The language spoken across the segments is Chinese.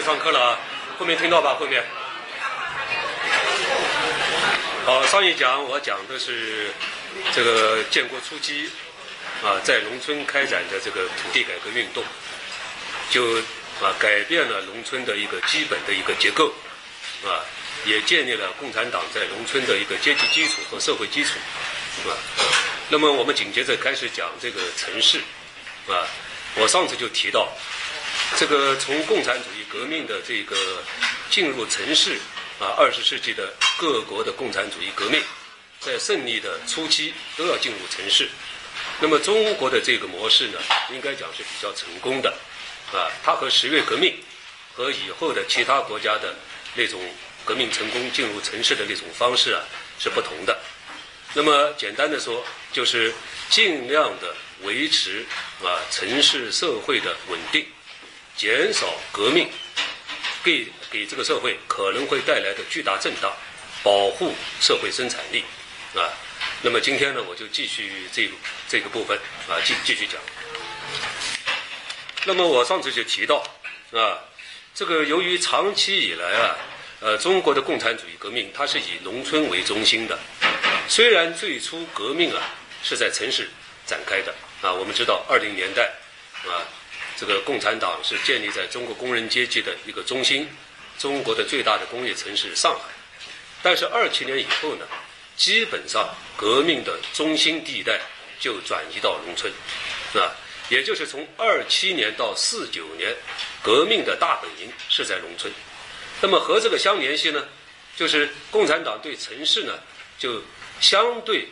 上课了啊，后面听到吧？后面。好，上一讲我讲的是这个建国初期啊，在农村开展的这个土地改革运动，就啊改变了农村的一个基本的一个结构啊，也建立了共产党在农村的一个阶级基础和社会基础啊。那么我们紧接着开始讲这个城市啊，我上次就提到。这个从共产主义革命的这个进入城市啊，二十世纪的各国的共产主义革命，在胜利的初期都要进入城市。那么中国的这个模式呢，应该讲是比较成功的啊。它和十月革命和以后的其他国家的那种革命成功进入城市的那种方式啊是不同的。那么简单的说，就是尽量的维持啊城市社会的稳定。减少革命给给这个社会可能会带来的巨大震荡，保护社会生产力啊。那么今天呢，我就继续这个这个部分啊，继继续讲。那么我上次就提到啊，这个由于长期以来啊，呃，中国的共产主义革命它是以农村为中心的，虽然最初革命啊是在城市展开的啊，我们知道二零年代啊。这个共产党是建立在中国工人阶级的一个中心，中国的最大的工业城市上海。但是二七年以后呢，基本上革命的中心地带就转移到农村，啊，也就是从二七年到四九年，革命的大本营是在农村。那么和这个相联系呢，就是共产党对城市呢，就相对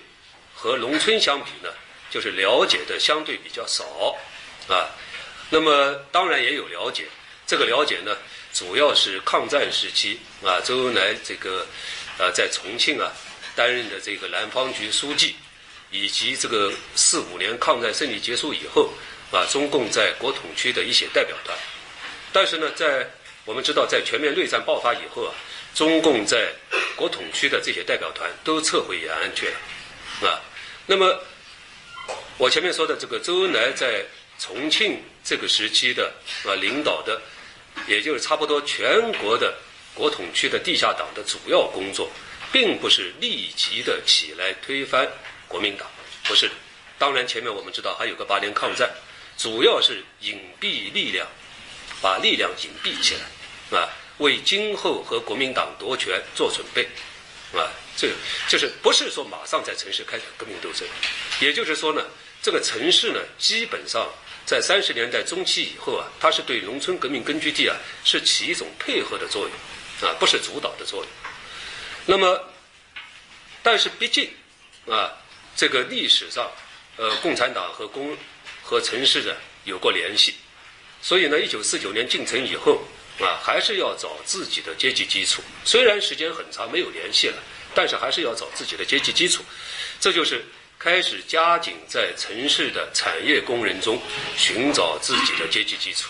和农村相比呢，就是了解的相对比较少，啊。那么当然也有了解，这个了解呢，主要是抗战时期啊，周恩来这个啊在重庆啊担任的这个南方局书记，以及这个四五年抗战胜利结束以后啊，中共在国统区的一些代表团。但是呢，在我们知道，在全面内战爆发以后啊，中共在国统区的这些代表团都撤回延安去了啊。那么我前面说的这个周恩来在重庆。这个时期的啊领导的，也就是差不多全国的国统区的地下党的主要工作，并不是立即的起来推翻国民党，不是。当然前面我们知道还有个八年抗战，主要是隐蔽力量，把力量隐蔽起来，啊，为今后和国民党夺权做准备，啊，这就是不是说马上在城市开展革命斗争，也就是说呢，这个城市呢基本上。在三十年代中期以后啊，它是对农村革命根据地啊是起一种配合的作用，啊，不是主导的作用。那么，但是毕竟啊，这个历史上，呃，共产党和工和城市的有过联系，所以呢，一九四九年进城以后啊，还是要找自己的阶级基础。虽然时间很长没有联系了，但是还是要找自己的阶级基础。这就是。开始加紧在城市的产业工人中寻找自己的阶级基础。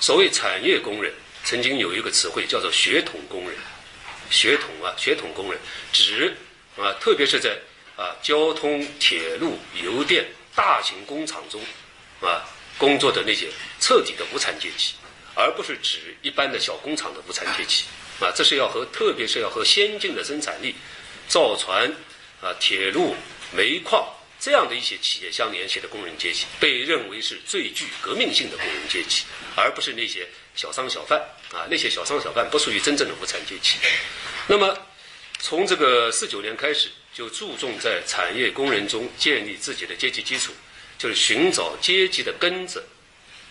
所谓产业工人，曾经有一个词汇叫做血统工人。血统啊，血统工人指啊，特别是在啊交通、铁路、邮电、大型工厂中啊工作的那些彻底的无产阶级，而不是指一般的小工厂的无产阶级。啊，这是要和特别是要和先进的生产力、造船啊、铁路。煤矿这样的一些企业相联系的工人阶级，被认为是最具革命性的工人阶级，而不是那些小商小贩啊。那些小商小贩不属于真正的无产阶级。那么，从这个四九年开始，就注重在产业工人中建立自己的阶级基础，就是寻找阶级的根子，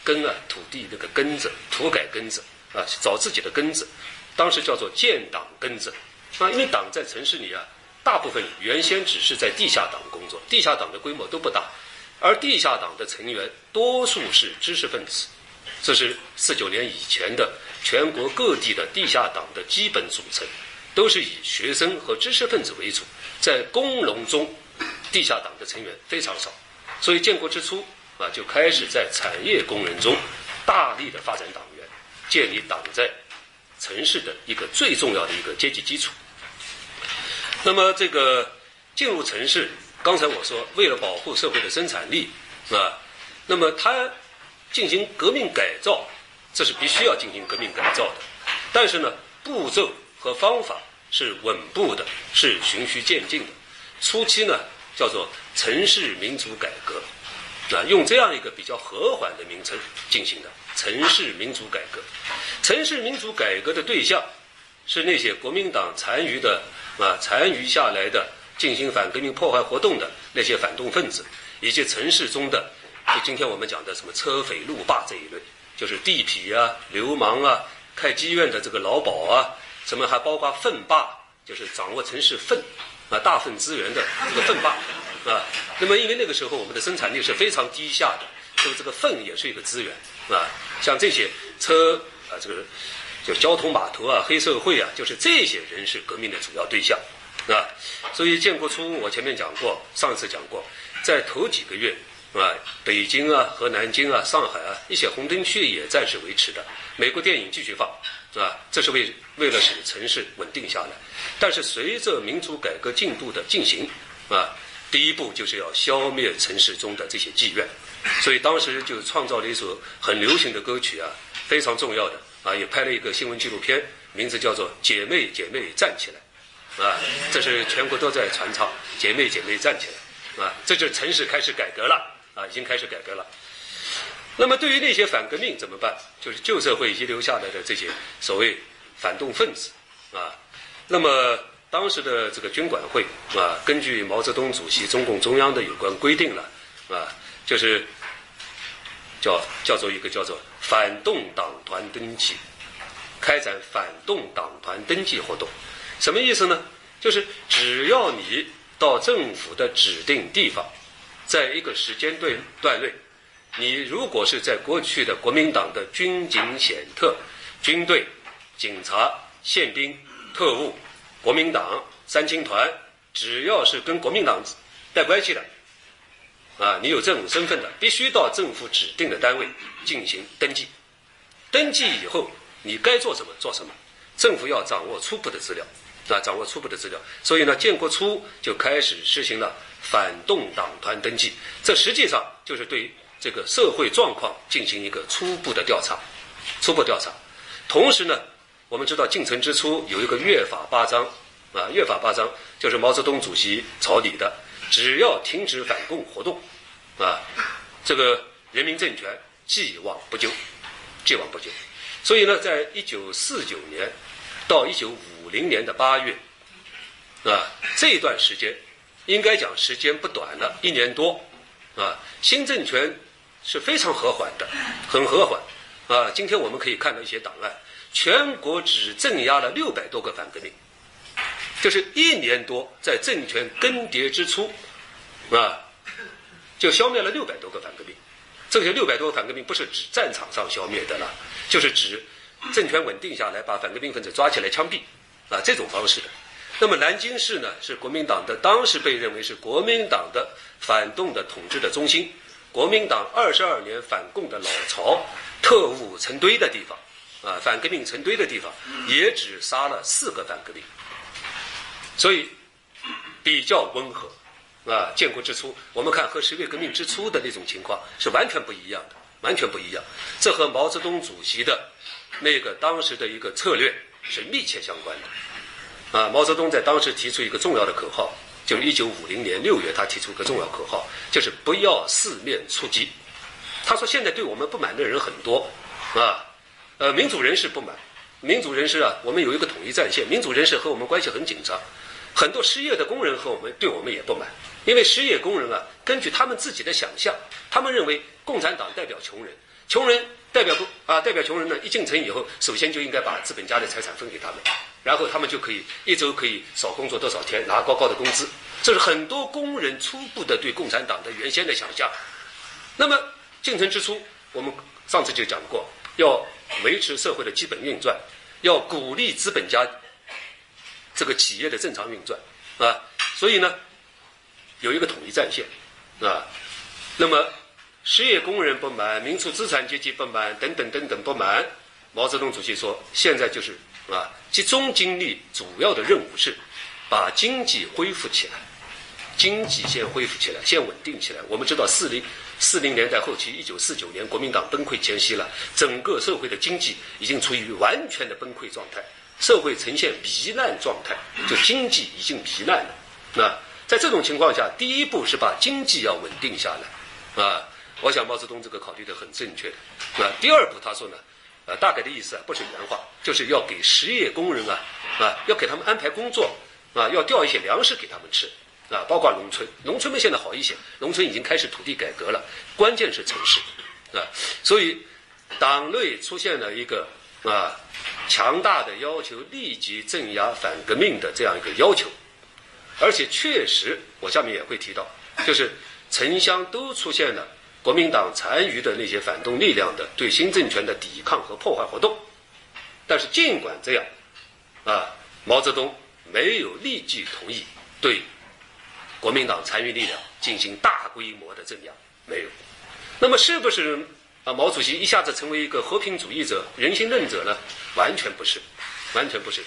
根啊，土地那个根子，土改根子啊，找自己的根子。当时叫做建党根子啊，因为党在城市里啊。大部分原先只是在地下党工作，地下党的规模都不大，而地下党的成员多数是知识分子，这是四九年以前的全国各地的地下党的基本组成，都是以学生和知识分子为主，在工农中，地下党的成员非常少，所以建国之初啊，就开始在产业工人中大力的发展党员，建立党在城市的一个最重要的一个阶级基础。那么这个进入城市，刚才我说为了保护社会的生产力，啊，那么他进行革命改造，这是必须要进行革命改造的。但是呢，步骤和方法是稳步的，是循序渐进的。初期呢，叫做城市民主改革，啊，用这样一个比较和缓的名称进行的城市民主改革。城市民主改革的对象是那些国民党残余的啊残余下来的进行反革命破坏活动的那些反动分子，以及城市中的就今天我们讲的什么车匪路霸这一类，就是地痞啊、流氓啊。开妓院的这个老鸨啊，什么还包括粪霸，就是掌握城市粪啊大粪资源的这个粪霸啊。那么因为那个时候我们的生产力是非常低下的，所以这个粪也是一个资源啊。像这些车啊，这个就交通码头啊、黑社会啊，就是这些人是革命的主要对象啊。所以建国初我前面讲过，上次讲过，在头几个月。啊，北京啊和南京啊、上海啊一些红灯区也暂时维持的，美国电影继续放，是吧？这是为为了使城市稳定下来。但是随着民主改革进度的进行，啊，第一步就是要消灭城市中的这些妓院，所以当时就创造了一首很流行的歌曲啊，非常重要的啊，也拍了一个新闻纪录片，名字叫做《姐妹姐妹站起来》，啊，这是全国都在传唱，《姐妹姐妹站起来》，啊，这就是城市开始改革了。啊，已经开始改革了。那么，对于那些反革命怎么办？就是旧社会遗留下来的这些所谓反动分子啊。那么，当时的这个军管会啊，根据毛泽东主席、中共中央的有关规定了啊，就是叫叫做一个叫做反动党团登记，开展反动党团登记活动。什么意思呢？就是只要你到政府的指定地方。在一个时间段段内，你如果是在过去的国民党的军警显特、军队、警察、宪兵、特务、国民党三青团，只要是跟国民党带关系的，啊，你有这种身份的，必须到政府指定的单位进行登记。登记以后，你该做什么做什么，政府要掌握初步的资料，啊，掌握初步的资料。所以呢，建国初就开始实行了。反动党团登记，这实际上就是对这个社会状况进行一个初步的调查，初步调查。同时呢，我们知道进城之初有一个约法八章，啊，约法八章就是毛泽东主席草拟的，只要停止反共活动，啊，这个人民政权既往不咎，既往不咎。所以呢，在一九四九年到一九五零年的八月，啊，这一段时间。应该讲时间不短了，一年多，啊，新政权是非常和缓的，很和缓，啊，今天我们可以看到一些档案，全国只镇压了六百多个反革命，就是一年多在政权更迭之初，啊，就消灭了六百多个反革命，这些六百多个反革命不是指战场上消灭的了，就是指政权稳定下来，把反革命分子抓起来枪毙，啊，这种方式的。那么南京市呢，是国民党的当时被认为是国民党的反动的统治的中心，国民党二十二年反共的老巢，特务成堆的地方，啊，反革命成堆的地方，也只杀了四个反革命，所以比较温和，啊，建国之初，我们看和十月革命之初的那种情况是完全不一样的，完全不一样，这和毛泽东主席的那个当时的一个策略是密切相关的。啊，毛泽东在当时提出一个重要的口号，就是一九五零年六月，他提出一个重要口号，就是不要四面出击。他说，现在对我们不满的人很多，啊，呃，民主人士不满，民主人士啊，我们有一个统一战线，民主人士和我们关系很紧张，很多失业的工人和我们对我们也不满，因为失业工人啊，根据他们自己的想象，他们认为共产党代表穷人，穷人代表不啊代表穷人呢，一进城以后，首先就应该把资本家的财产分给他们。然后他们就可以一周可以少工作多少天，拿高高的工资。这是很多工人初步的对共产党的原先的想象。那么进城之初，我们上次就讲过，要维持社会的基本运转，要鼓励资本家这个企业的正常运转啊。所以呢，有一个统一战线啊。那么失业工人不满，民族资产阶级不满，等等等等不满。毛泽东主席说，现在就是。啊，集中精力，主要的任务是把经济恢复起来，经济先恢复起来，先稳定起来。我们知道四零四零年代后期，一九四九年国民党崩溃前夕了，整个社会的经济已经处于完全的崩溃状态，社会呈现糜烂状态，就经济已经糜烂了。那在这种情况下，第一步是把经济要稳定下来，啊，我想毛泽东这个考虑的很正确的。啊第二步他说呢，呃，大概的意思啊，不是原话，就是要给实业工人啊，啊，要给他们安排工作，啊，要调一些粮食给他们吃。啊，包括农村，农村们现在好一些，农村已经开始土地改革了。关键是城市，啊，所以党内出现了一个啊强大的要求，立即镇压反革命的这样一个要求，而且确实，我下面也会提到，就是城乡都出现了国民党残余的那些反动力量的对新政权的抵抗和破坏活动。但是尽管这样，啊，毛泽东没有立即同意对。国民党残余力量进行大规模的镇压，没有。那么是不是啊？毛主席一下子成为一个和平主义者、人心论者呢？完全不是，完全不是。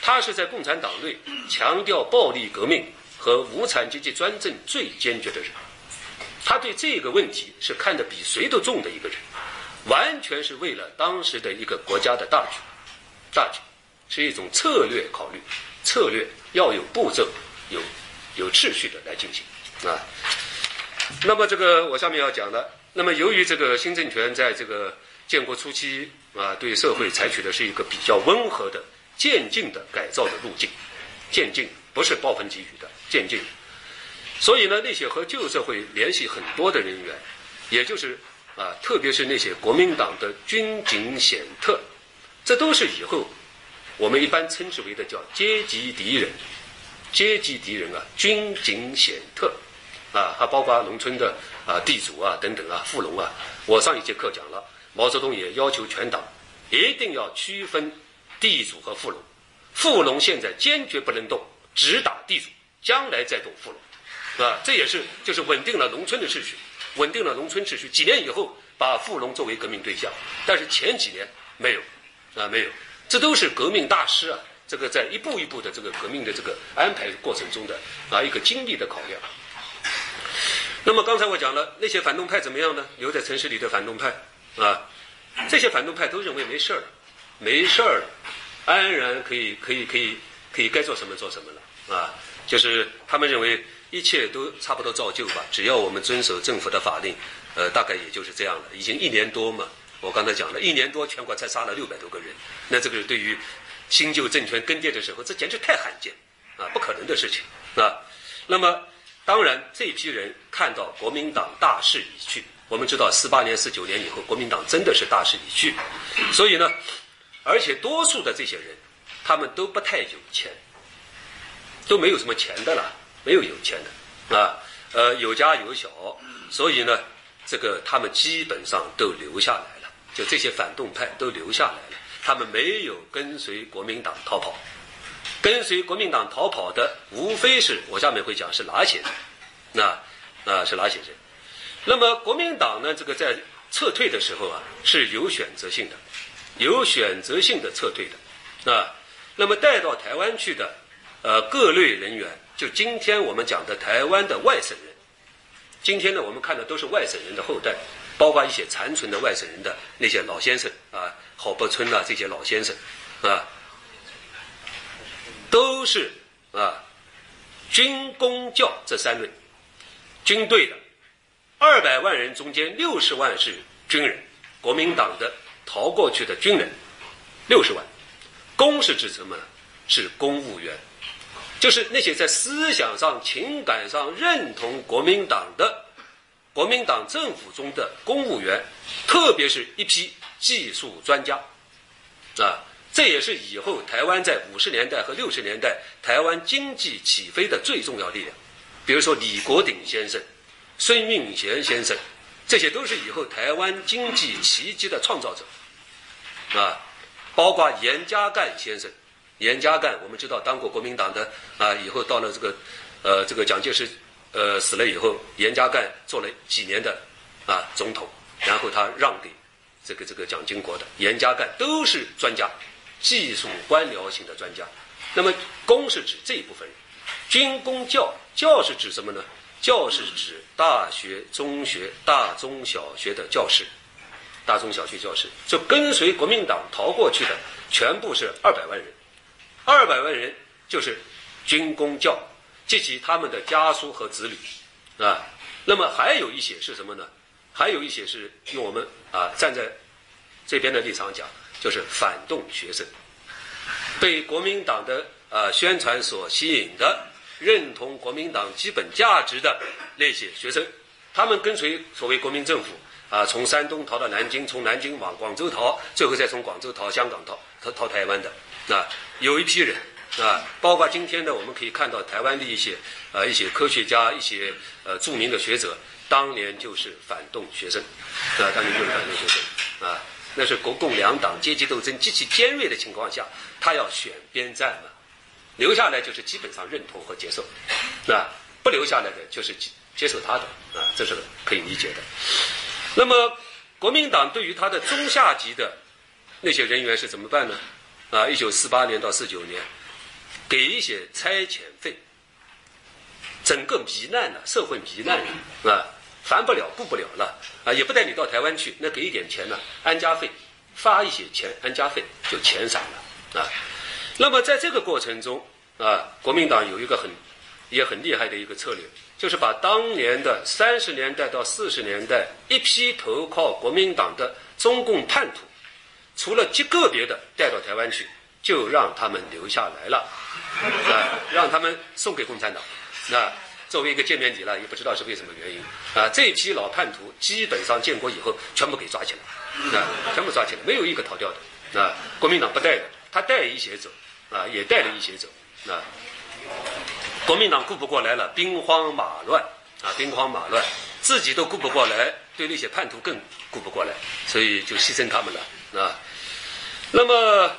他是在共产党内强调暴力革命和无产阶级专政最坚决的人。他对这个问题是看得比谁都重的一个人，完全是为了当时的一个国家的大局，大局是一种策略考虑，策略要有步骤，有。有秩序的来进行啊，那么这个我下面要讲的，那么由于这个新政权在这个建国初期啊，对社会采取的是一个比较温和的渐进的改造的路径，渐进不是暴风给雨的渐进，所以呢，那些和旧社会联系很多的人员，也就是啊，特别是那些国民党的军警显特，这都是以后我们一般称之为的叫阶级敌人。阶级敌人啊，军警显特，啊，还包括农村的啊地主啊等等啊富农啊。我上一节课讲了，毛泽东也要求全党一定要区分地主和富农，富农现在坚决不能动，只打地主，将来再动富农，啊，这也是就是稳定了农村的秩序，稳定了农村秩序。几年以后把富农作为革命对象，但是前几年没有，啊没有，这都是革命大师啊。这个在一步一步的这个革命的这个安排过程中的啊一个经历的考量。那么刚才我讲了那些反动派怎么样呢？留在城市里的反动派啊，这些反动派都认为没事儿，没事儿，安然可以可以可以可以该做什么做什么了啊，就是他们认为一切都差不多照旧吧，只要我们遵守政府的法令，呃，大概也就是这样了。已经一年多嘛，我刚才讲了一年多，全国才杀了六百多个人，那这个对于。新旧政权更迭的时候，这简直太罕见，啊，不可能的事情，啊。那么，当然这批人看到国民党大势已去，我们知道四八年、四九年以后，国民党真的是大势已去，所以呢，而且多数的这些人，他们都不太有钱，都没有什么钱的了，没有有钱的，啊，呃，有家有小，所以呢，这个他们基本上都留下来了，就这些反动派都留下来了。他们没有跟随国民党逃跑，跟随国民党逃跑的无非是我下面会讲是哪些人，那那是哪些人？那么国民党呢？这个在撤退的时候啊是有选择性的，有选择性的撤退的啊。那么带到台湾去的呃各类人员，就今天我们讲的台湾的外省人，今天呢我们看的都是外省人的后代。包括一些残存的外省人的那些老先生啊，郝柏村呐这些老先生，啊，都是啊，军工教这三类，军队的二百万人中间六十万是军人，国民党的逃过去的军人六十万，公是指什么呢？是公务员，就是那些在思想上、情感上认同国民党的。国民党政府中的公务员，特别是一批技术专家，啊，这也是以后台湾在五十年代和六十年代台湾经济起飞的最重要力量。比如说李国鼎先生、孙运贤先生，这些都是以后台湾经济奇迹的创造者，啊，包括严家淦先生。严家淦我们知道当过国民党的啊，以后到了这个，呃，这个蒋介石。呃，死了以后，严家淦做了几年的啊总统，然后他让给这个这个蒋经国的。严家淦都是专家，技术官僚型的专家。那么，公是指这一部分人，军工教教是指什么呢？教是指大学、中学、大中小学的教师，大中小学教师，就跟随国民党逃过去的，全部是二百万人，二百万人就是军公教及其他们的家属和子女，啊，那么还有一些是什么呢？还有一些是用我们啊站在这边的立场讲，就是反动学生，被国民党的啊宣传所吸引的。认同国民党基本价值的那些学生，他们跟随所谓国民政府啊，从山东逃到南京，从南京往广州逃，最后再从广州逃香港逃逃逃台湾的啊，有一批人啊，包括今天的我们可以看到台湾的一些啊一些科学家、一些呃著名的学者，当年就是反动学生啊，当年就是反动学生啊，那是国共两党阶级斗争极其尖锐的情况下，他要选边站嘛。留下来就是基本上认同和接受，啊，不留下来的就是接受他的，啊，这是可以理解的。那么，国民党对于他的中下级的那些人员是怎么办呢？啊，一九四八年到四九年，给一些差遣费，整个糜烂了，社会糜烂了，啊，烦不了，顾不了了，啊，也不带你到台湾去，那给一点钱呢，安家费，发一些钱，安家费就钱散了，啊。那么在这个过程中，啊，国民党有一个很也很厉害的一个策略，就是把当年的三十年代到四十年代一批投靠国民党的中共叛徒，除了极个别的带到台湾去，就让他们留下来了，啊，让他们送给共产党，那作为一个见面礼了，也不知道是为什么原因，啊，这批老叛徒基本上建国以后全部给抓起来，啊，全部抓起来，没有一个逃掉的，啊，国民党不带的，他带一些走。啊，也带了一些走，啊，国民党顾不过来了，兵荒马乱，啊，兵荒马乱，自己都顾不过来，对那些叛徒更顾不过来，所以就牺牲他们了，啊，那么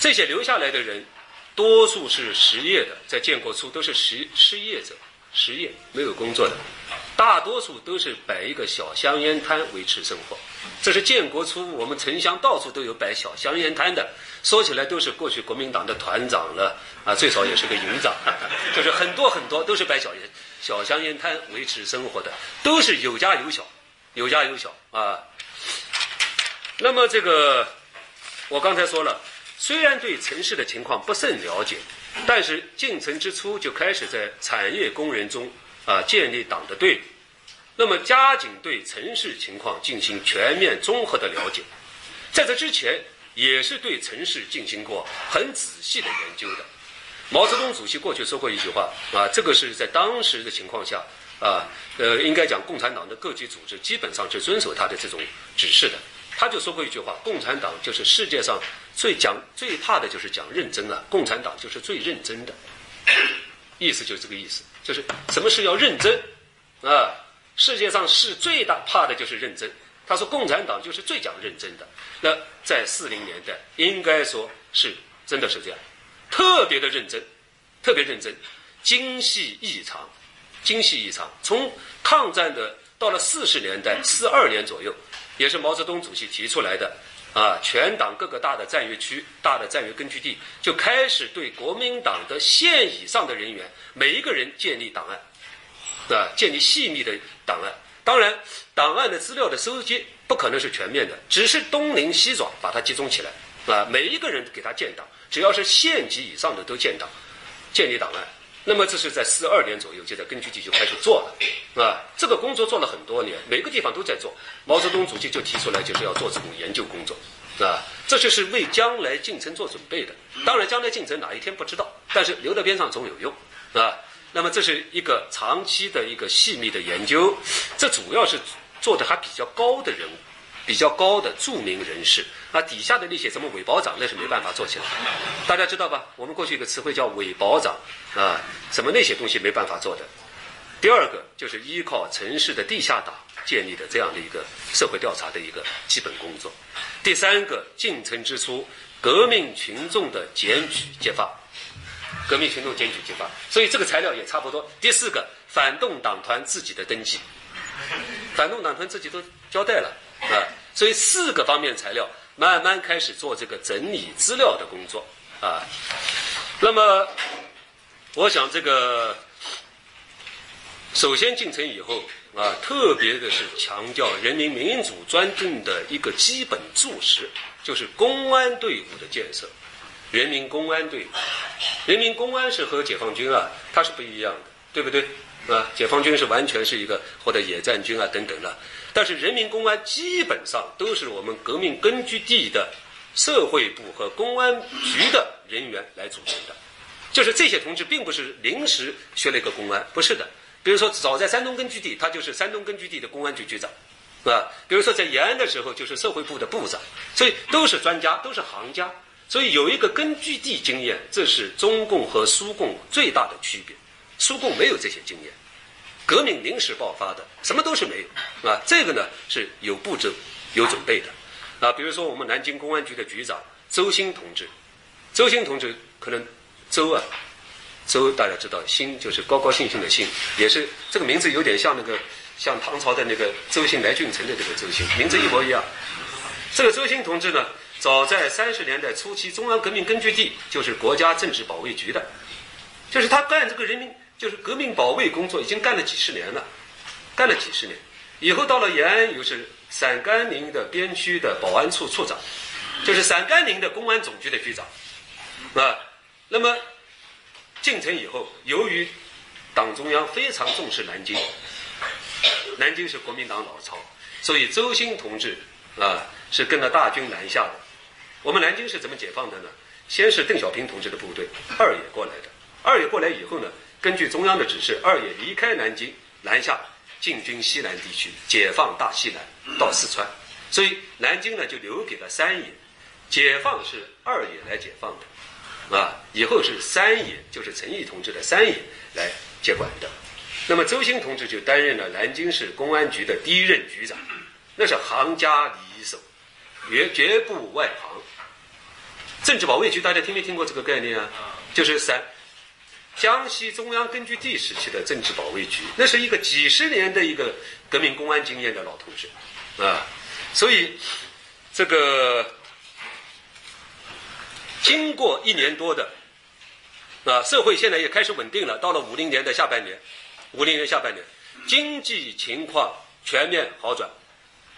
这些留下来的人，多数是失业的，在建国初都是失失业者，失业没有工作的。大多数都是摆一个小香烟摊维持生活，这是建国初我们城乡到处都有摆小香烟摊的，说起来都是过去国民党的团长了啊，最少也是个营长，就是很多很多都是摆小烟小香烟摊维持生活的，都是有家有小，有家有小啊。那么这个我刚才说了，虽然对城市的情况不甚了解，但是进城之初就开始在产业工人中。啊，建立党的队伍，那么加紧对城市情况进行全面综合的了解，在这之前也是对城市进行过很仔细的研究的。毛泽东主席过去说过一句话啊，这个是在当时的情况下啊，呃，应该讲共产党的各级组织基本上是遵守他的这种指示的。他就说过一句话：共产党就是世界上最讲最怕的就是讲认真啊，共产党就是最认真的，意思就是这个意思。就是什么事要认真，啊，世界上是最大怕的就是认真。他说共产党就是最讲认真的。那在四零年代，应该说是真的是这样，特别的认真，特别认真，精细异常，精细异常。从抗战的到了四十年代，四二年左右，也是毛泽东主席提出来的。啊，全党各个大的战略区、大的战略根据地就开始对国民党的县以上的人员，每一个人建立档案，啊，建立细密的档案。当然，档案的资料的收集不可能是全面的，只是东临西爪把它集中起来，啊，每一个人给他建档，只要是县级以上的都建档，建立档案。那么这是在四二年左右，就在根据地就开始做了，啊，这个工作做了很多年，每个地方都在做。毛泽东主席就提出来，就是要做这种研究工作，啊，这就是为将来进城做准备的。当然，将来进城哪一天不知道，但是留在边上总有用，啊。那么这是一个长期的一个细密的研究，这主要是做的还比较高的人物。比较高的著名人士，那底下的那些什么伪保长，那是没办法做起来。大家知道吧？我们过去一个词汇叫伪保长啊，什么那些东西没办法做的。第二个就是依靠城市的地下党建立的这样的一个社会调查的一个基本工作。第三个，进城之初，革命群众的检举揭发，革命群众检举揭发，所以这个材料也差不多。第四个，反动党团自己的登记，反动党团自己都交代了啊。所以四个方面材料慢慢开始做这个整理资料的工作啊。那么，我想这个首先进城以后啊，特别的是强调人民民主专政的一个基本注释，就是公安队伍的建设。人民公安队，人民公安是和解放军啊，它是不一样的，对不对？啊，解放军是完全是一个或者野战军啊等等的，但是人民公安基本上都是我们革命根据地的社会部和公安局的人员来组成的，就是这些同志并不是临时学了一个公安，不是的。比如说，早在山东根据地，他就是山东根据地的公安局局长，是吧？比如说在延安的时候，就是社会部的部长，所以都是专家，都是行家。所以有一个根据地经验，这是中共和苏共最大的区别。苏共没有这些经验，革命临时爆发的，什么都是没有啊。这个呢是有步骤、有准备的啊。比如说我们南京公安局的局长周兴同志，周兴同志可能周啊，周大家知道，兴就是高高兴兴的兴，也是这个名字有点像那个像唐朝的那个周兴来俊臣的这个周兴，名字一模一样。这个周兴同志呢。早在三十年代初期，中央革命根据地就是国家政治保卫局的，就是他干这个人民就是革命保卫工作，已经干了几十年了，干了几十年。以后到了延安，又是陕甘宁的边区的保安处处长，就是陕甘宁的公安总局的局长，啊。那么进城以后，由于党中央非常重视南京，南京是国民党老巢，所以周兴同志啊是跟着大军南下的。我们南京是怎么解放的呢？先是邓小平同志的部队二野过来的，二野过来以后呢，根据中央的指示，二野离开南京南下进军西南地区，解放大西南到四川，所以南京呢就留给了三野，解放是二野来解放的，啊，以后是三野，就是陈毅同志的三野来接管的，那么周兴同志就担任了南京市公安局的第一任局长，那是行家里手，绝绝不外行。政治保卫局，大家听没听过这个概念啊？就是三江西中央根据地时期的政治保卫局，那是一个几十年的一个革命公安经验的老同志啊。所以这个经过一年多的啊，社会现在也开始稳定了。到了五零年的下半年，五零年下半年经济情况全面好转。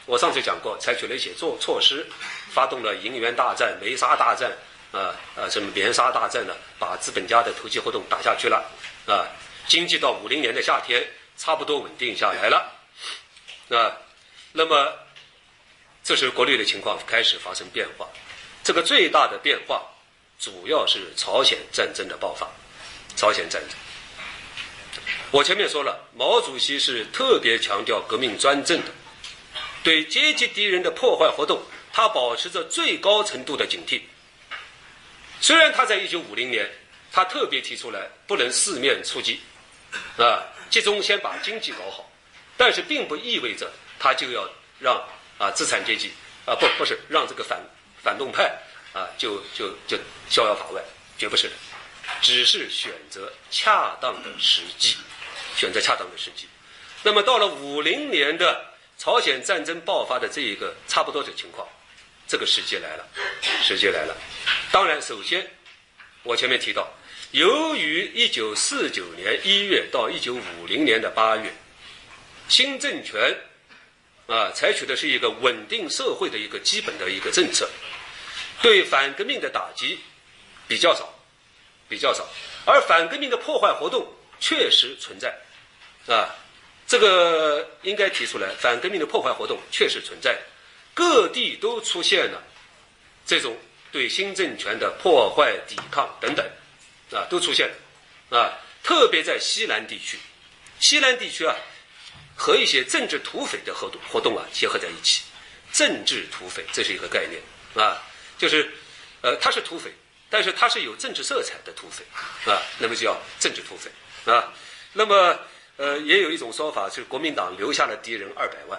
我上次讲过，采取了一些措措施，发动了银元大战、煤沙大战，啊啊，什么棉沙大战呢？把资本家的投机活动打下去了，啊，经济到五零年的夏天差不多稳定下来了，啊，那么这时国内的情况开始发生变化，这个最大的变化主要是朝鲜战争的爆发，朝鲜战争。我前面说了，毛主席是特别强调革命专政的。对阶级敌人的破坏活动，他保持着最高程度的警惕。虽然他在一九五零年，他特别提出来不能四面出击，啊，集中先把经济搞好，但是并不意味着他就要让啊资产阶级啊不不是让这个反反动派啊就就就逍遥法外，绝不是的，只是选择恰当的时机，选择恰当的时机。那么到了五零年的。朝鲜战争爆发的这一个差不多的情况，这个时机来了，时机来了。当然，首先我前面提到，由于一九四九年一月到一九五零年的八月，新政权啊采取的是一个稳定社会的一个基本的一个政策，对反革命的打击比较少，比较少，而反革命的破坏活动确实存在，啊。这个应该提出来，反革命的破坏活动确实存在，各地都出现了这种对新政权的破坏、抵抗等等，啊，都出现了，啊，特别在西南地区，西南地区啊，和一些政治土匪的活动活动啊结合在一起，政治土匪这是一个概念啊，就是，呃，他是土匪，但是他是有政治色彩的土匪啊，那么就叫政治土匪啊，那么。呃，也有一种说法，是国民党留下了敌人二百万，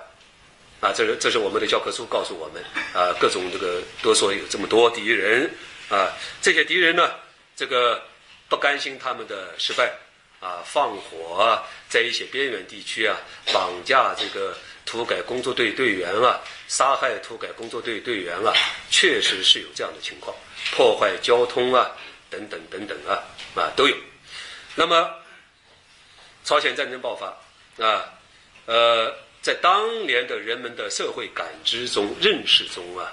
啊，这是这是我们的教科书告诉我们，啊，各种这个都说有这么多敌人，啊，这些敌人呢，这个不甘心他们的失败，啊，放火在一些边远地区啊，绑架这个土改工作队队员啊，杀害土改工作队队员啊，确实是有这样的情况，破坏交通啊。等等等等啊啊都有。那么朝鲜战争爆发啊，呃，在当年的人们的社会感知中、认识中啊，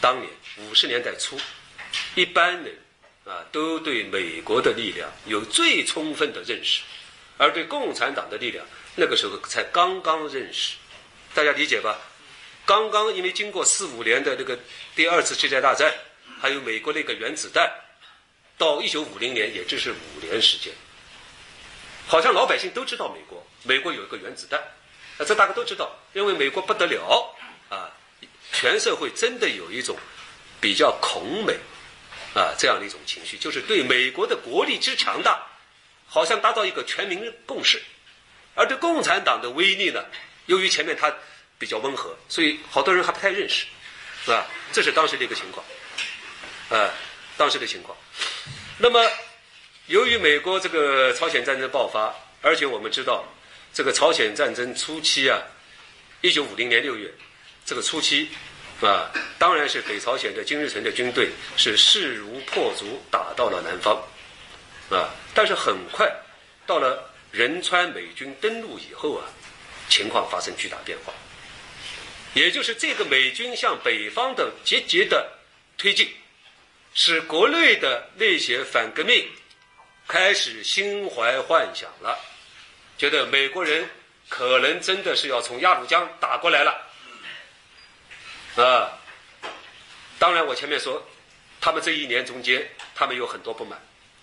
当年五十年代初，一般人啊都对美国的力量有最充分的认识，而对共产党的力量那个时候才刚刚认识，大家理解吧？刚刚因为经过四五年的这个第二次世界大战，还有美国那个原子弹，到一九五零年也只是五年时间。好像老百姓都知道美国，美国有一个原子弹，啊，这大家都知道，因为美国不得了啊，全社会真的有一种比较恐美啊这样的一种情绪，就是对美国的国力之强大，好像达到一个全民共识，而对共产党的威力呢，由于前面他比较温和，所以好多人还不太认识，是吧？这是当时的一个情况，啊，当时的情况，那么。由于美国这个朝鲜战争爆发，而且我们知道，这个朝鲜战争初期啊，一九五零年六月，这个初期啊，当然是北朝鲜的金日成的军队是势如破竹打到了南方，啊，但是很快到了仁川美军登陆以后啊，情况发生巨大变化，也就是这个美军向北方的节节的推进，使国内的那些反革命。开始心怀幻想了，觉得美国人可能真的是要从鸭绿江打过来了，啊！当然，我前面说，他们这一年中间，他们有很多不满，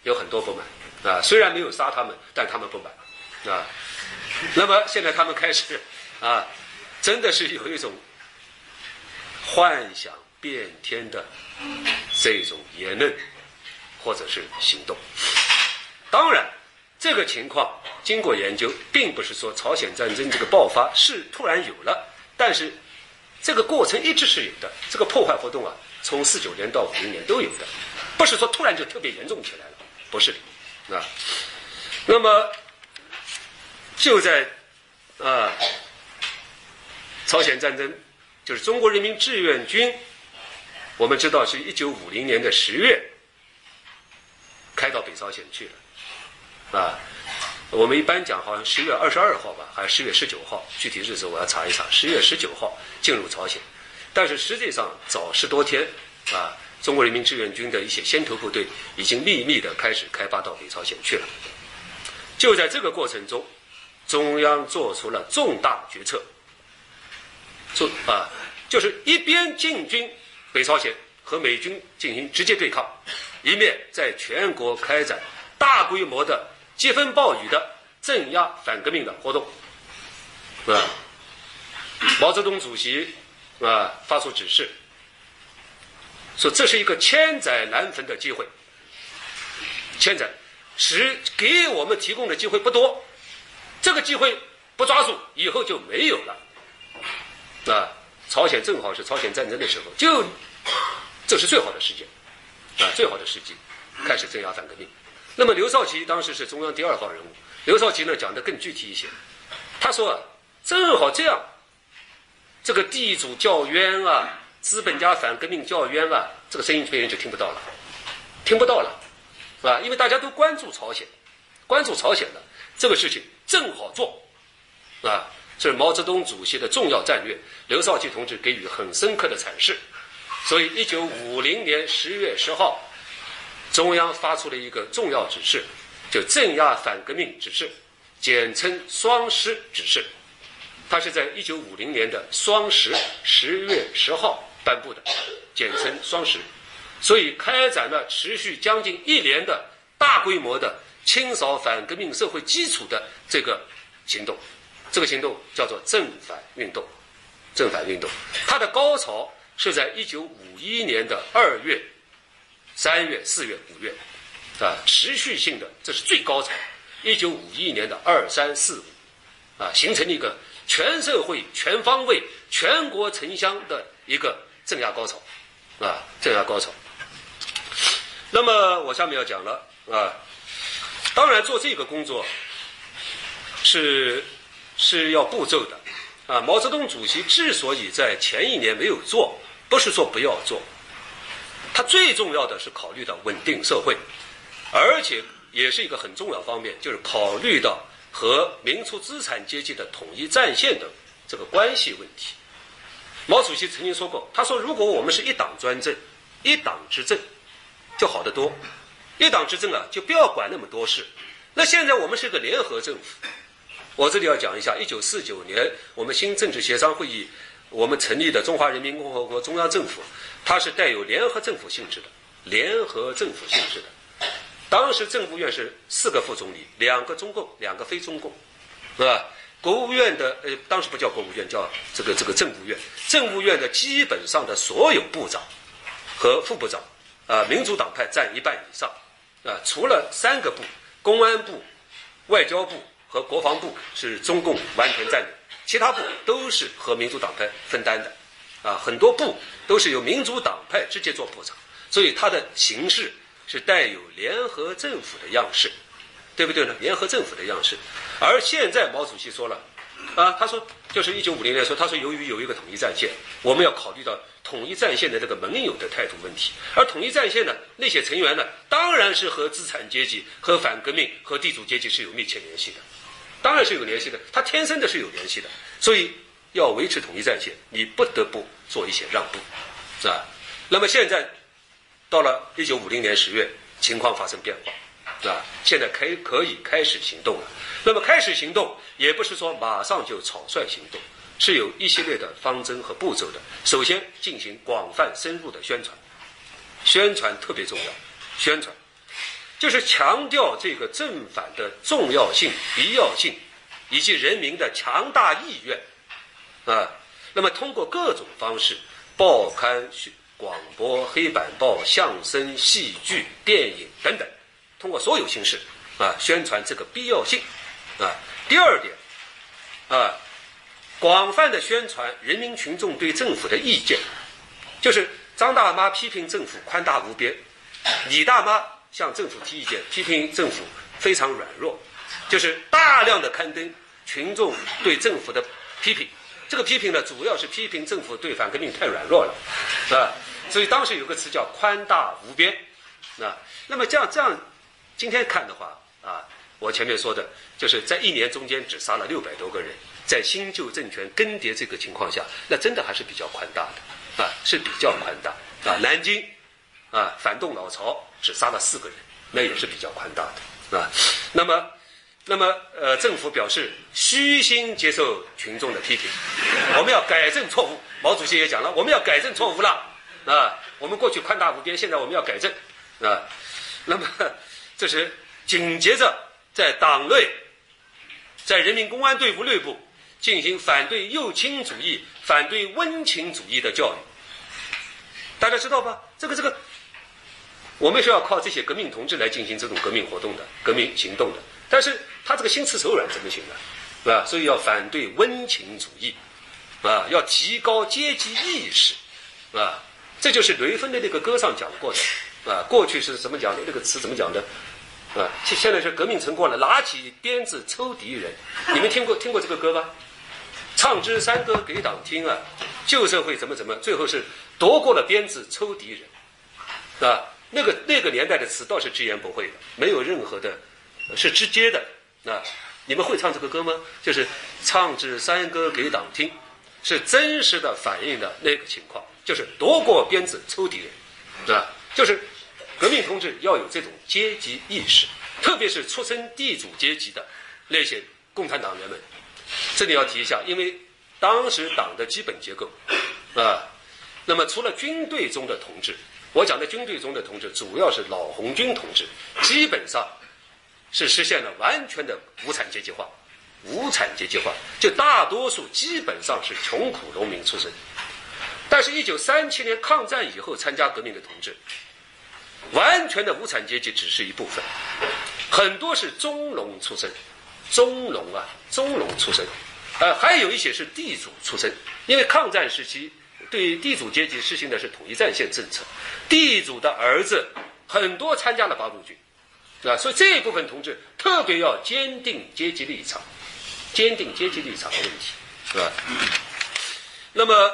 有很多不满，啊！虽然没有杀他们，但他们不满，啊！那么现在他们开始，啊，真的是有一种幻想变天的这种言论，或者是行动。当然，这个情况经过研究，并不是说朝鲜战争这个爆发是突然有了，但是这个过程一直是有的。这个破坏活动啊，从四九年到五零年都有的，不是说突然就特别严重起来了，不是的啊。那么就在啊，朝鲜战争就是中国人民志愿军，我们知道是一九五零年的十月开到北朝鲜去了。啊，我们一般讲好像十月二十二号吧，还是十月十九号？具体日子我要查一查。十月十九号进入朝鲜，但是实际上早十多天啊，中国人民志愿军的一些先头部队已经秘密的开始开发到北朝鲜去了。就在这个过程中，中央做出了重大决策，做啊，就是一边进军北朝鲜和美军进行直接对抗，一面在全国开展大规模的。疾风暴雨的镇压反革命的活动，啊，毛泽东主席啊发出指示，说这是一个千载难逢的机会，千载，使给我们提供的机会不多，这个机会不抓住，以后就没有了，啊，朝鲜正好是朝鲜战争的时候，就这是最好的时间，啊，最好的时机，开始镇压反革命。那么刘少奇当时是中央第二号人物，刘少奇呢讲的更具体一些，他说啊正好这样，这个地主叫冤啊，资本家反革命叫冤啊，这个声音别人就听不到了，听不到了，啊，因为大家都关注朝鲜，关注朝鲜的这个事情正好做，啊，这是毛泽东主席的重要战略，刘少奇同志给予很深刻的阐释，所以一九五零年十月十号。中央发出了一个重要指示，就镇压反革命指示，简称“双十指示”。它是在一九五零年的双十十月十号颁布的，简称“双十”。所以开展了持续将近一年的大规模的清扫反革命社会基础的这个行动。这个行动叫做“正反运动”。正反运动，它的高潮是在一九五一年的二月。三月、四月、五月，啊，持续性的，这是最高潮。一九五一年的二、三、四、五，啊，形成了一个全社会、全方位、全国城乡的一个镇压高潮，啊，镇压高潮。那么我下面要讲了，啊，当然做这个工作是是要步骤的，啊，毛泽东主席之所以在前一年没有做，不是说不要做。它最重要的是考虑到稳定社会，而且也是一个很重要方面，就是考虑到和民族资产阶级的统一战线的这个关系问题。毛主席曾经说过，他说：“如果我们是一党专政，一党执政，就好得多。一党执政啊，就不要管那么多事。那现在我们是个联合政府。我这里要讲一下，一九四九年我们新政治协商会议，我们成立的中华人民共和国中央政府，它是带有联合政府性质的，联合政府性质的。当时政务院是四个副总理，两个中共，两个非中共，是吧？国务院的呃，当时不叫国务院，叫这个这个政务院。政务院的基本上的所有部长和副部长，啊，民主党派占一半以上，啊，除了三个部，公安部、外交部和国防部是中共完全占领，其他部都是和民主党派分担的，啊，很多部都是由民主党派直接做部长，所以它的形式是带有联合政府的样式。对不对呢？联合政府的样式，而现在毛主席说了，啊，他说就是一九五零年说，他说由于有一个统一战线，我们要考虑到统一战线的这个盟友的态度问题，而统一战线呢，那些成员呢，当然是和资产阶级、和反革命、和地主阶级是有密切联系的，当然是有联系的，他天生的是有联系的，所以要维持统一战线，你不得不做一些让步，是吧？那么现在到了一九五零年十月，情况发生变化。是吧？现在开可以开始行动了。那么开始行动，也不是说马上就草率行动，是有一系列的方针和步骤的。首先进行广泛深入的宣传，宣传特别重要。宣传就是强调这个正反的重要性、必要性，以及人民的强大意愿啊。那么通过各种方式，报刊、广播、黑板报、相声、戏剧、电影等等。通过所有形式啊，宣传这个必要性啊。第二点啊，广泛的宣传人民群众对政府的意见，就是张大妈批评政府宽大无边，李大妈向政府提意见，批评政府非常软弱，就是大量的刊登群众对政府的批评。这个批评呢，主要是批评政府对反革命太软弱了，是吧？所以当时有个词叫宽大无边啊。那么这样这样。今天看的话啊，我前面说的就是在一年中间只杀了六百多个人，在新旧政权更迭这个情况下，那真的还是比较宽大的啊，是比较宽大啊。南京啊，反动老巢只杀了四个人，那也是比较宽大的啊。那么，那么呃，政府表示虚心接受群众的批评，我们要改正错误。毛主席也讲了，我们要改正错误了啊。我们过去宽大无边，现在我们要改正啊。那么。这是紧接着在党内，在人民公安队伍内部进行反对右倾主义、反对温情主义的教育。大家知道吧？这个这个，我们是要靠这些革命同志来进行这种革命活动的、革命行动的。但是他这个心慈手软怎么行呢？是吧？所以要反对温情主义，啊，要提高阶级意识，啊，这就是雷锋的那个歌上讲过的。啊，过去是怎么讲的？那个词怎么讲的？啊，现现在是革命成功了，拿起鞭子抽敌人。你们听过听过这个歌吧？唱支山歌给党听啊！旧社会怎么怎么，最后是夺过了鞭子抽敌人，啊，那个那个年代的词倒是直言不讳的，没有任何的，是直接的。那，你们会唱这个歌吗？就是唱支山歌给党听，是真实的反映的那个情况，就是夺过鞭子抽敌人，是吧？就是革命同志要有这种阶级意识，特别是出身地主阶级的那些共产党员们。这里要提一下，因为当时党的基本结构啊，那么除了军队中的同志，我讲的军队中的同志主要是老红军同志，基本上是实现了完全的无产阶级化。无产阶级化，就大多数基本上是穷苦农民出身。但是，一九三七年抗战以后参加革命的同志，完全的无产阶级只是一部分，很多是中农出身，中农啊，中农出身，呃，还有一些是地主出身。因为抗战时期对地主阶级实行的是统一战线政策，地主的儿子很多参加了八路军，啊，所以这一部分同志特别要坚定阶级立场，坚定阶级立场的问题，是吧？那么。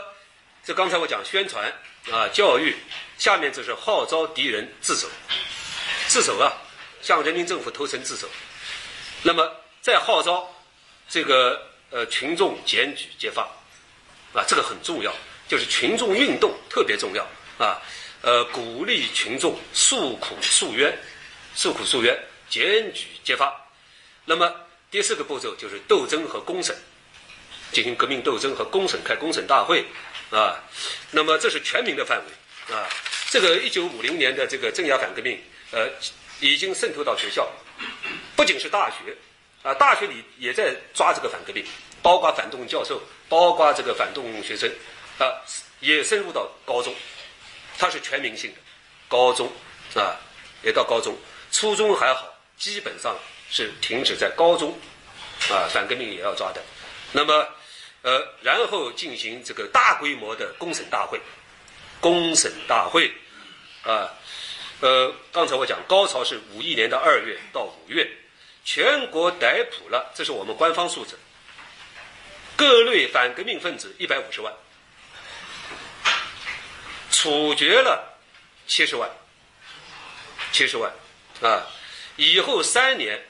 这刚才我讲宣传啊，教育，下面就是号召敌人自首，自首啊，向人民政府投诚自首。那么再号召这个呃群众检举揭发，啊，这个很重要，就是群众运动特别重要啊。呃，鼓励群众诉苦诉冤，诉苦诉冤，检举揭发。那么第四个步骤就是斗争和公审，进行革命斗争和公审，开公审大会啊。那么这是全民的范围啊。这个一九五零年的这个镇压反革命，呃，已经渗透到学校，不仅是大学啊，大学里也在抓这个反革命，包括反动教授，包括这个反动学生啊，也深入到高中。它是全民性的，高中啊，也到高中，初中还好，基本上是停止在高中，啊，反革命也要抓的。那么，呃，然后进行这个大规模的公审大会，公审大会，啊，呃，刚才我讲高潮是五一年的二月到五月，全国逮捕了，这是我们官方数字，各类反革命分子一百五十万。处决了七十万，七十万啊！以后三年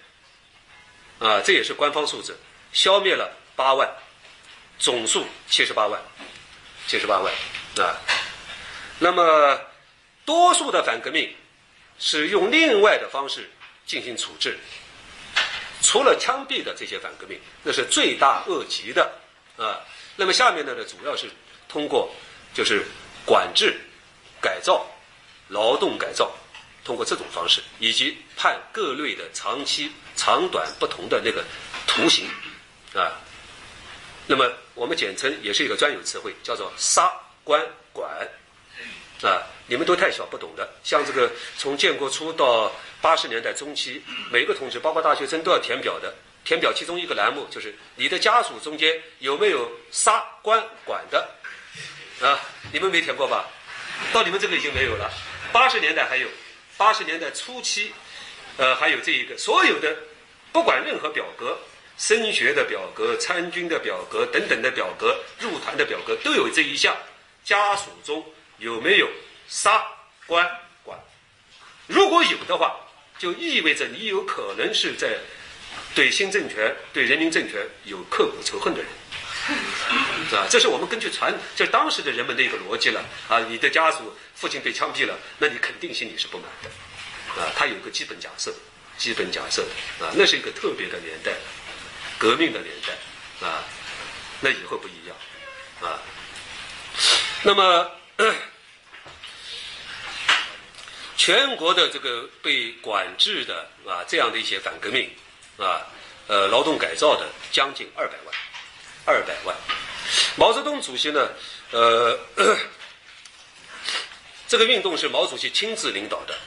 啊，这也是官方数字，消灭了八万，总数七十八万，七十八万啊。那么，多数的反革命是用另外的方式进行处置，除了枪毙的这些反革命，那是罪大恶极的啊。那么下面的呢，主要是通过就是。管制、改造、劳动改造，通过这种方式，以及判各类的长期、长短不同的那个图形，啊，那么我们简称也是一个专有词汇，叫做杀、关、管，啊，你们都太小不懂的。像这个从建国初到八十年代中期，每个同志，包括大学生都要填表的，填表其中一个栏目就是你的家属中间有没有杀、关、管的。啊，你们没填过吧？到你们这个已经没有了。八十年代还有，八十年代初期，呃，还有这一个所有的，不管任何表格，升学的表格、参军的表格等等的表格、入团的表格，都有这一项：家属中有没有杀官管？如果有的话，就意味着你有可能是在对新政权、对人民政权有刻骨仇恨的人。是吧？这是我们根据传，就是当时的人们的一个逻辑了啊。你的家属父亲被枪毙了，那你肯定心里是不满的啊。他有个基本假设，基本假设啊，那是一个特别的年代，革命的年代啊。那以后不一样啊。那么，全国的这个被管制的啊，这样的一些反革命啊，呃，劳动改造的将近二百万。二百万，毛泽东主席呢？呃，这个运动是毛主席亲自领导的，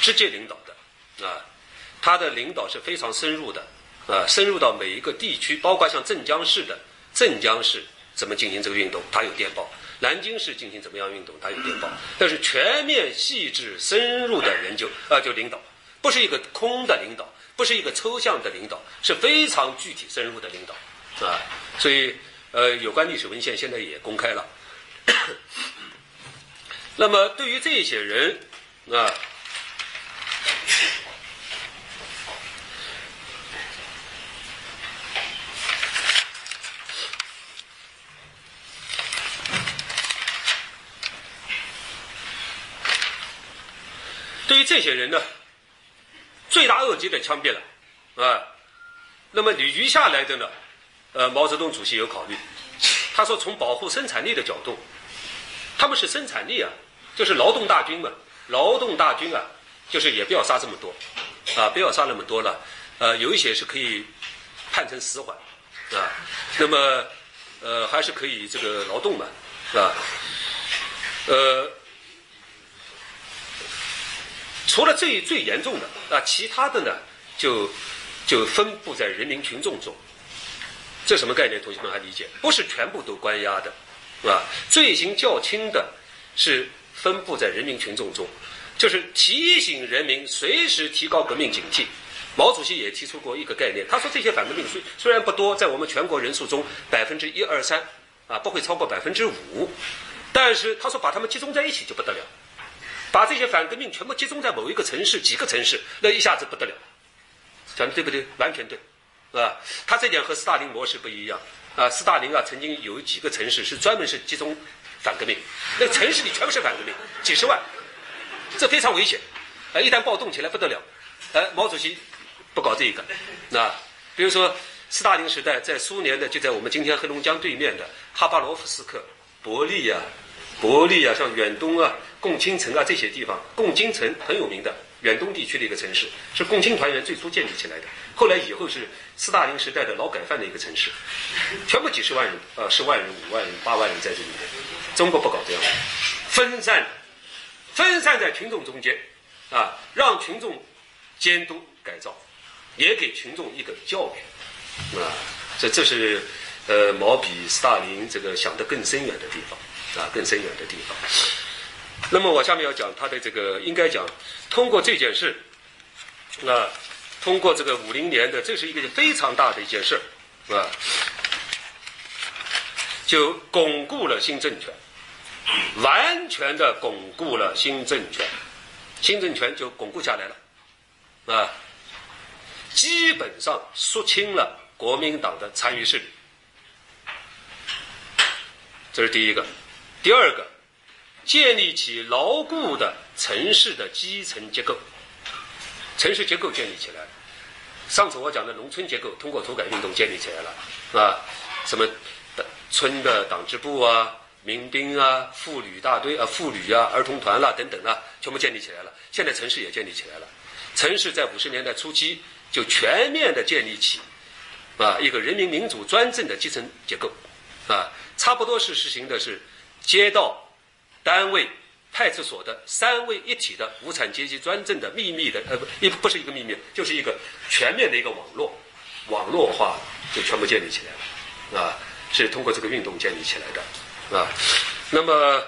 直接领导的，啊，他的领导是非常深入的，啊，深入到每一个地区，包括像镇江市的镇江市怎么进行这个运动，他有电报；南京市进行怎么样运动，他有电报。但是全面、细致、深入的研究，啊，就领导，不是一个空的领导，不是一个抽象的领导，是非常具体、深入的领导。啊，所以呃，有关历史文献现在也公开了。那么对于这些人啊，对于这些人呢，罪大恶极的枪毙了啊。那么你余下来的呢？呃，毛泽东主席有考虑，他说从保护生产力的角度，他们是生产力啊，就是劳动大军嘛，劳动大军啊，就是也不要杀这么多，啊，不要杀那么多了，呃，有一些是可以判成死缓，啊，那么呃还是可以这个劳动嘛，是吧？呃，除了最最严重的啊，其他的呢就就分布在人民群众中。这什么概念？同学们还理解？不是全部都关押的，是吧？罪行较轻的，是分布在人民群众中，就是提醒人民随时提高革命警惕。毛主席也提出过一个概念，他说这些反革命虽虽然不多，在我们全国人数中百分之一二三，啊，不会超过百分之五，但是他说把他们集中在一起就不得了，把这些反革命全部集中在某一个城市、几个城市，那一下子不得了。讲的对不对？完全对，啊？他这点和斯大林模式不一样啊。斯大林啊，曾经有几个城市是专门是集中反革命，那个城市里全部是反革命，几十万，这非常危险。啊，一旦暴动起来不得了。哎，毛主席不搞这一个，那比如说斯大林时代，在苏联的就在我们今天黑龙江对面的哈巴罗夫斯克、伯利呀、伯利啊，像远东啊、共青城啊这些地方，共青城很有名的远东地区的一个城市，是共青团员最初建立起来的。后来以后是斯大林时代的劳改犯的一个城市，全部几十万人，呃，十万人、五万人、八万人在这里面。中国不搞这样，分散，分散在群众中间，啊，让群众。监督改造，也给群众一个教育，啊，这这是呃毛比斯大林这个想得更深远的地方，啊，更深远的地方。那么我下面要讲他的这个，应该讲通过这件事，啊，通过这个五零年的，这是一个非常大的一件事，啊，就巩固了新政权，完全的巩固了新政权，新政权就巩固下来了。啊，基本上肃清了国民党的残余势力，这是第一个。第二个，建立起牢固的城市的基层结构，城市结构建立起来了。上次我讲的农村结构，通过土改运动建立起来了，啊，什么村的党支部啊、民兵啊、妇女大队啊、妇女啊、儿童团啦等等啊，全部建立起来了。现在城市也建立起来了。城市在五十年代初期就全面的建立起，啊，一个人民民主专政的基层结构，啊，差不多是实行的是街道、单位、派出所的三位一体的无产阶级专政的秘密的，呃，不，一不是一个秘密，就是一个全面的一个网络，网络化就全部建立起来了，啊，是通过这个运动建立起来的，啊，那么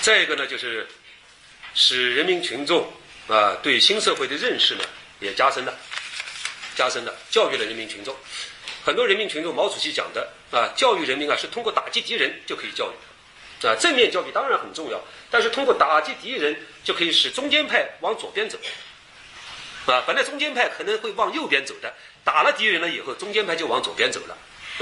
再一个呢，就是。使人民群众啊对新社会的认识呢也加深了，加深了，教育了人民群众。很多人民群众，毛主席讲的啊，教育人民啊是通过打击敌人就可以教育，啊，正面教育当然很重要，但是通过打击敌人就可以使中间派往左边走，啊，本来中间派可能会往右边走的，打了敌人了以后，中间派就往左边走了，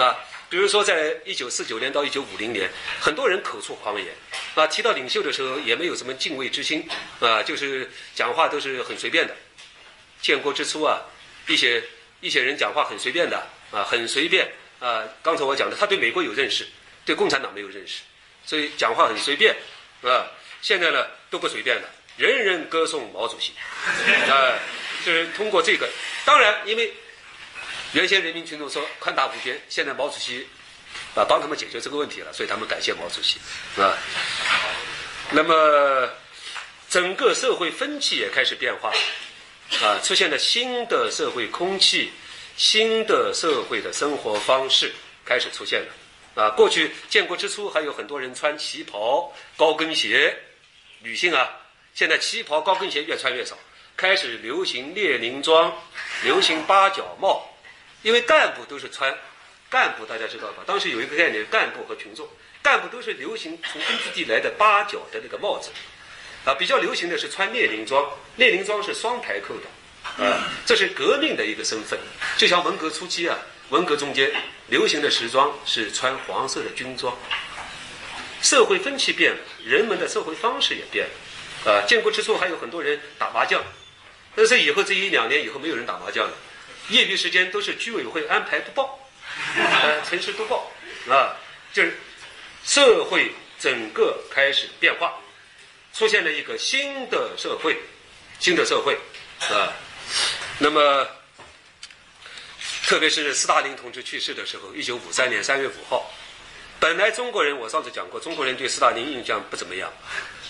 啊。比如说，在一九四九年到一九五零年，很多人口出狂言，啊，提到领袖的时候也没有什么敬畏之心，啊，就是讲话都是很随便的。建国之初啊，一些一些人讲话很随便的，啊，很随便，啊，刚才我讲的，他对美国有认识，对共产党没有认识，所以讲话很随便，啊，现在呢都不随便了，人人歌颂毛主席，啊，就是通过这个，当然因为。原先人民群众说宽大无边，现在毛主席啊帮他们解决这个问题了，所以他们感谢毛主席啊。那么整个社会风气也开始变化啊，出现了新的社会空气，新的社会的生活方式开始出现了啊。过去建国之初还有很多人穿旗袍、高跟鞋，女性啊，现在旗袍、高跟鞋越穿越少，开始流行列宁装，流行八角帽。因为干部都是穿，干部大家知道吧？当时有一个概念，干部和群众，干部都是流行从根据地来的八角的那个帽子，啊，比较流行的是穿列宁装，列宁装是双排扣的，啊，这是革命的一个身份。就像文革初期啊，文革中间流行的时装是穿黄色的军装，社会风气变了，人们的社会方式也变了，啊，建国之初还有很多人打麻将，但是以后这一两年以后没有人打麻将了。业余时间都是居委会安排督报，呃，城市督报，啊，就是社会整个开始变化，出现了一个新的社会，新的社会，啊，那么，特别是斯大林同志去世的时候，一九五三年三月五号，本来中国人我上次讲过，中国人对斯大林印象不怎么样，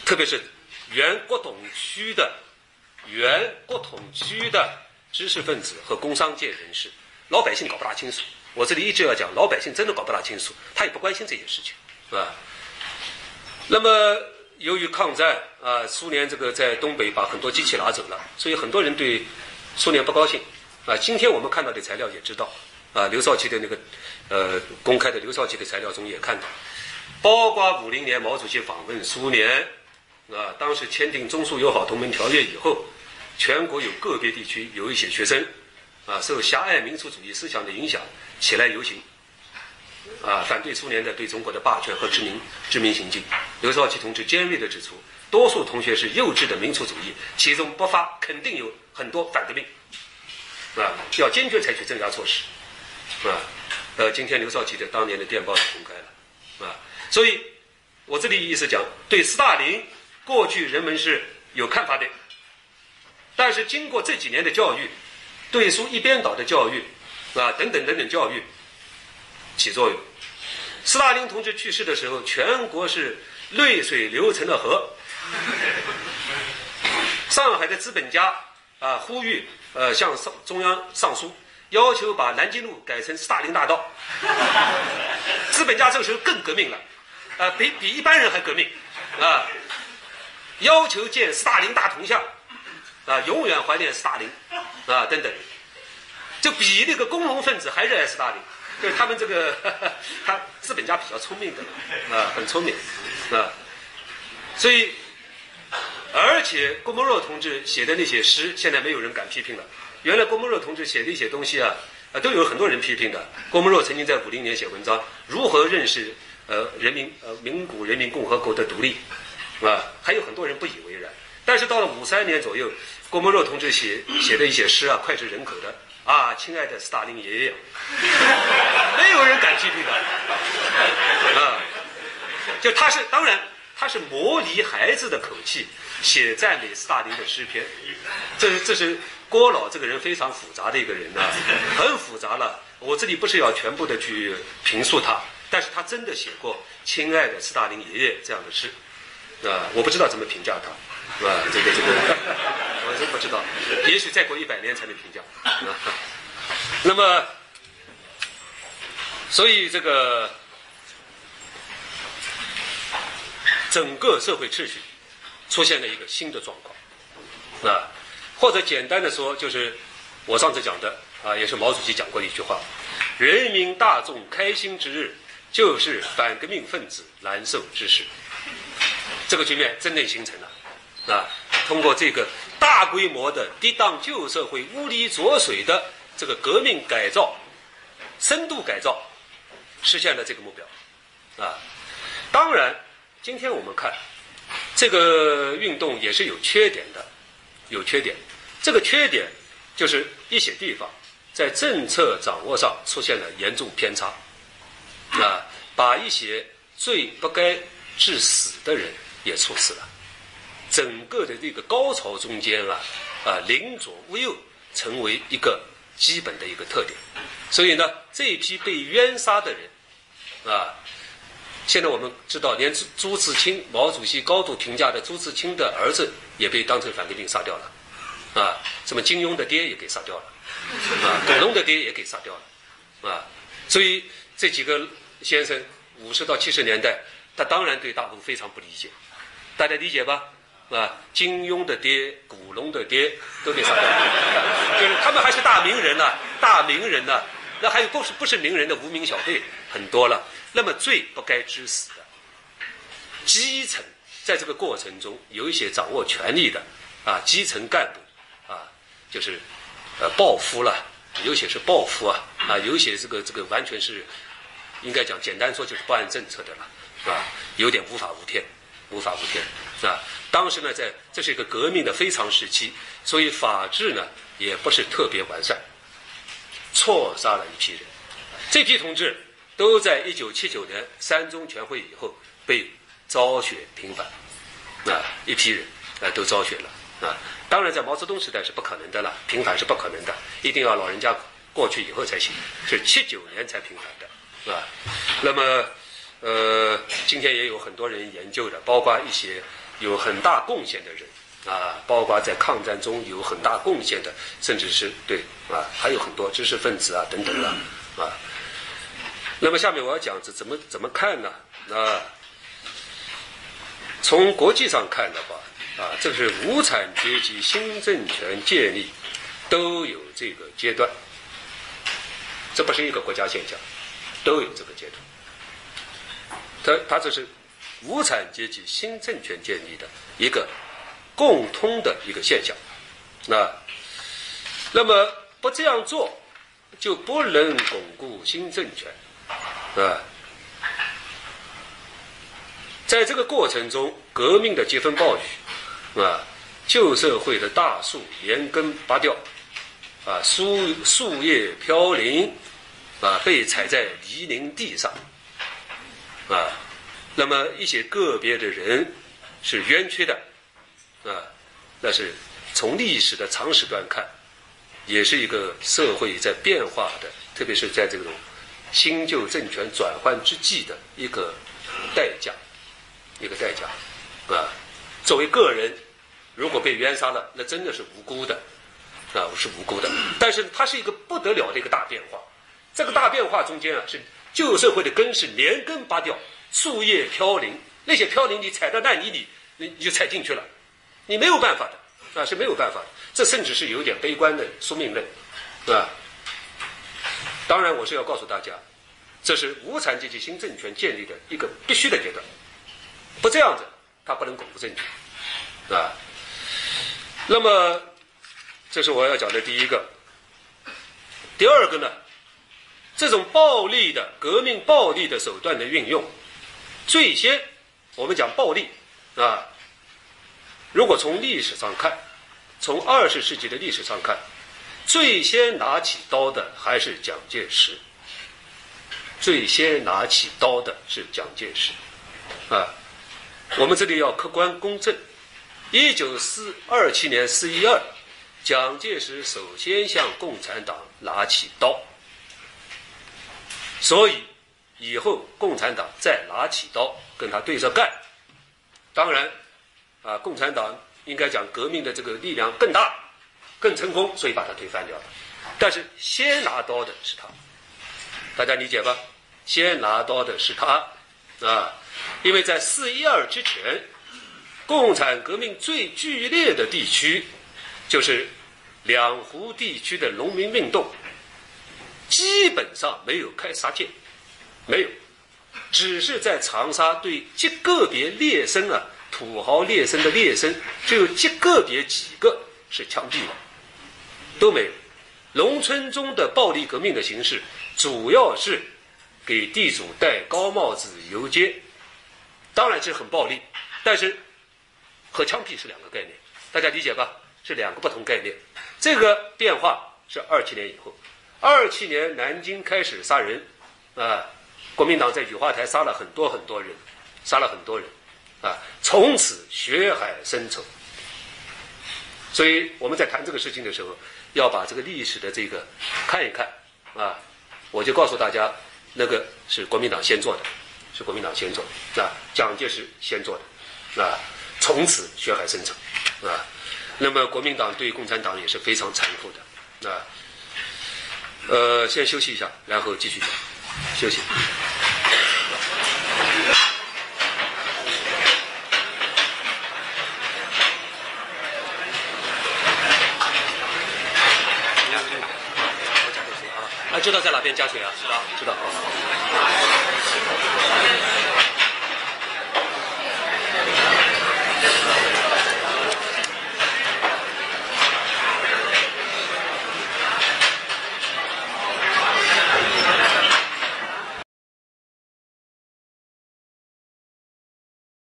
特别是原国统区的，原国统区的。知识分子和工商界人士，老百姓搞不大清楚。我这里一直要讲，老百姓真的搞不大清楚，他也不关心这件事情，是吧？那么，由于抗战啊，苏联这个在东北把很多机器拿走了，所以很多人对苏联不高兴啊。今天我们看到的材料也知道啊，刘少奇的那个呃公开的刘少奇的材料中也看到，包括五零年毛主席访问苏联，啊，当时签订中苏友好同盟条约以后，全国有个别地区有一些学生，啊，受狭隘民族主义思想的影响起来游行，啊，反对苏联的对中国的霸权和殖民殖民行径。刘少奇同志尖锐地指出，多数同学是幼稚的民族主义，其中不乏肯定有很多反革命，啊，要坚决采取镇压措施，啊。呃，今天刘少奇的当年的电报也公开了，啊，所以，我这里意思讲，对斯大林，过去人们是有看法的，但是经过这几年的教育，对苏一边倒的教育，啊，等等等等教育，起作用。斯大林同志去世的时候，全国是泪水流成了河，上海的资本家啊，呼吁呃向上中央上书。要求把南京路改成斯大林大道，资本家这个时候更革命了，啊，比比一般人还革命，啊，要求建斯大林大铜像，啊，永远怀念斯大林，啊，等等，就比那个工农分子还热爱斯大林，就是他们这个 他资本家比较聪明的，啊，很聪明，啊，所以，而且郭沫若同志写的那些诗，现在没有人敢批评了。原来郭沫若同志写的一些东西啊，啊，都有很多人批评的。郭沫若曾经在五零年写文章，如何认识呃人民呃蒙古人民共和国的独立，啊，还有很多人不以为然。但是到了五三年左右，郭沫若同志写写的一些诗啊，脍炙人口的啊，亲爱的斯大林爷爷，没有人敢批评的，啊，就他是当然他是模拟孩子的口气写赞美斯大林的诗篇，这是这是。郭老这个人非常复杂的一个人呢，很复杂了。我这里不是要全部的去评述他，但是他真的写过“亲爱的斯大林爷爷”这样的诗，啊，我不知道怎么评价他，是吧？这个这个，我真不知道，也许再过一百年才能评价。那么，所以这个整个社会秩序出现了一个新的状况，啊。或者简单的说，就是我上次讲的啊，也是毛主席讲过的一句话：人民大众开心之日，就是反革命分子难受之时。这个局面真的形成了啊！通过这个大规模的抵挡旧社会污泥浊水的这个革命改造、深度改造，实现了这个目标啊。当然，今天我们看这个运动也是有缺点的，有缺点。这个缺点就是一些地方在政策掌握上出现了严重偏差，啊，把一些最不该致死的人也处死了。整个的这个高潮中间啊，啊，宁左勿右成为一个基本的一个特点。所以呢，这一批被冤杀的人，啊，现在我们知道，连朱朱自清，毛主席高度评价的朱自清的儿子也被当成反革命杀掉了。啊，什么金庸的爹也给杀掉了，啊，古龙的爹也给杀掉了，啊，所以这几个先生五十到七十年代，他当然对大陆非常不理解，大家理解吧？啊，金庸的爹、古龙的爹都给杀掉了，就是他们还是大名人呢，大名人呢，那还有不是不是名人的无名小辈很多了，那么最不该致死的基层，在这个过程中有一些掌握权力的啊基层干部啊。就是，呃，暴夫了，有些是暴夫啊，啊，有些这个这个完全是，应该讲简单说就是不按政策的了，是吧？有点无法无天，无法无天，是吧？当时呢，在这是一个革命的非常时期，所以法治呢也不是特别完善，错杀了一批人，这批同志都在一九七九年三中全会以后被昭雪平反，啊，一批人啊都昭雪了。啊，当然，在毛泽东时代是不可能的了，平反是不可能的，一定要老人家过去以后才行，是七九年才平反的，是吧？那么，呃，今天也有很多人研究的，包括一些有很大贡献的人，啊，包括在抗战中有很大贡献的，甚至是对，啊，还有很多知识分子啊等等的，啊。那么下面我要讲这怎么怎么看呢？啊，从国际上看的话。啊，这是无产阶级新政权建立都有这个阶段，这不是一个国家现象，都有这个阶段。它它这是无产阶级新政权建立的一个共通的一个现象。那那么不这样做，就不能巩固新政权啊。在这个过程中，革命的疾风暴雨啊，旧社会的大树连根拔掉啊，树树叶飘零啊，被踩在泥泞地上。啊，那么一些个别的人是冤屈的，啊，那是从历史的长时段看，也是一个社会在变化的，特别是在这种新旧政权转换之际的一个代价，一个代价，啊，作为个人，如果被冤杀了，那真的是无辜的，啊，是无辜的。但是它是一个不得了的一个大变化，这个大变化中间啊是。旧社会的根是连根拔掉，树叶飘零，那些飘零你踩到烂泥里，你你就踩进去了，你没有办法的，啊是没有办法的，这甚至是有点悲观的宿命论，啊。当然我是要告诉大家，这是无产阶级新政权建立的一个必须的阶段，不这样子，它不能巩固政权，啊。那么，这是我要讲的第一个，第二个呢？这种暴力的革命、暴力的手段的运用，最先我们讲暴力啊。如果从历史上看，从二十世纪的历史上看，最先拿起刀的还是蒋介石。最先拿起刀的是蒋介石啊。我们这里要客观公正。一九四二七年四一二，蒋介石首先向共产党拿起刀。所以，以后共产党再拿起刀跟他对着干，当然，啊，共产党应该讲革命的这个力量更大、更成功，所以把他推翻掉了。但是先拿刀的是他，大家理解吧？先拿刀的是他，啊，因为在四一二之前，共产革命最剧烈的地区，就是两湖地区的农民运动。基本上没有开杀戒，没有，只是在长沙对极个别劣绅啊，土豪劣绅的劣绅，就有极个别几个是枪毙了，都没有。农村中的暴力革命的形式，主要是给地主戴高帽子游街，当然这很暴力，但是和枪毙是两个概念，大家理解吧？是两个不同概念。这个变化是二七年以后。二七年，南京开始杀人，啊，国民党在雨花台杀了很多很多人，杀了很多人，啊，从此血海深仇。所以我们在谈这个事情的时候，要把这个历史的这个看一看，啊，我就告诉大家，那个是国民党先做的，是国民党先做的，啊，蒋介石先做的，啊，从此血海深仇，啊，那么国民党对共产党也是非常残酷的，啊。呃，先休息一下，然后继续讲。休息。啊，知道在哪边加水啊？知道，知道。